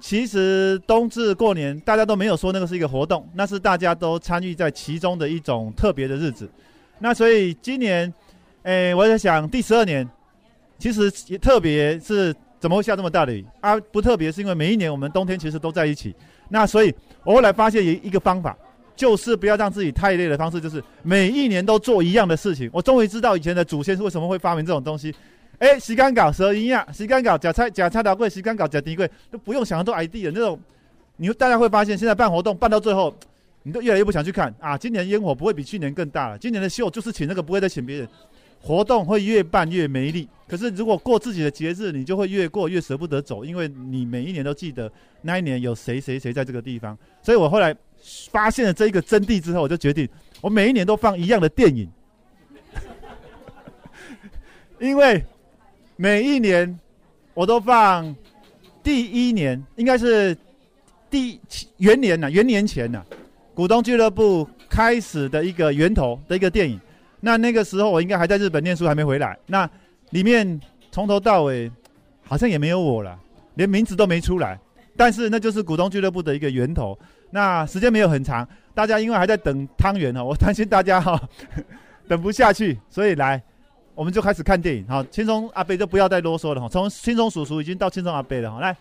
其实冬至过年，大家都没有说那个是一个活动，那是大家都参与在其中的一种特别的日子。那所以今年，诶，我在想第十二年，其实也特别是怎么会下这么大的雨啊？不特别是因为每一年我们冬天其实都在一起。那所以我后来发现一一个方法，就是不要让自己太累的方式，就是每一年都做一样的事情。我终于知道以前的祖先是为什么会发明这种东西。哎，时间搞蛇一样，时间到，假菜假菜头粿，时间搞，假甜粿，都不用想很多 idea 那种。你大家会发现，现在办活动办到最后，你都越来越不想去看啊。今年烟火不会比去年更大了，今年的秀就是请那个，不会再请别人。活动会越办越没力。可是如果过自己的节日，你就会越过越舍不得走，因为你每一年都记得那一年有谁谁谁在这个地方。所以我后来发现了这一个真谛之后，我就决定，我每一年都放一样的电影，因为。每一年，我都放第一年，应该是第元年呐，元年前呐，股东俱乐部开始的一个源头的一个电影。那那个时候我应该还在日本念书，还没回来。那里面从头到尾好像也没有我了，连名字都没出来。但是那就是股东俱乐部的一个源头。那时间没有很长，大家因为还在等汤圆哦，我担心大家哈等不下去，所以来。我们就开始看电影，好，轻松阿贝就不要再啰嗦了哈。从轻松叔叔已经到轻松阿贝了哈，来。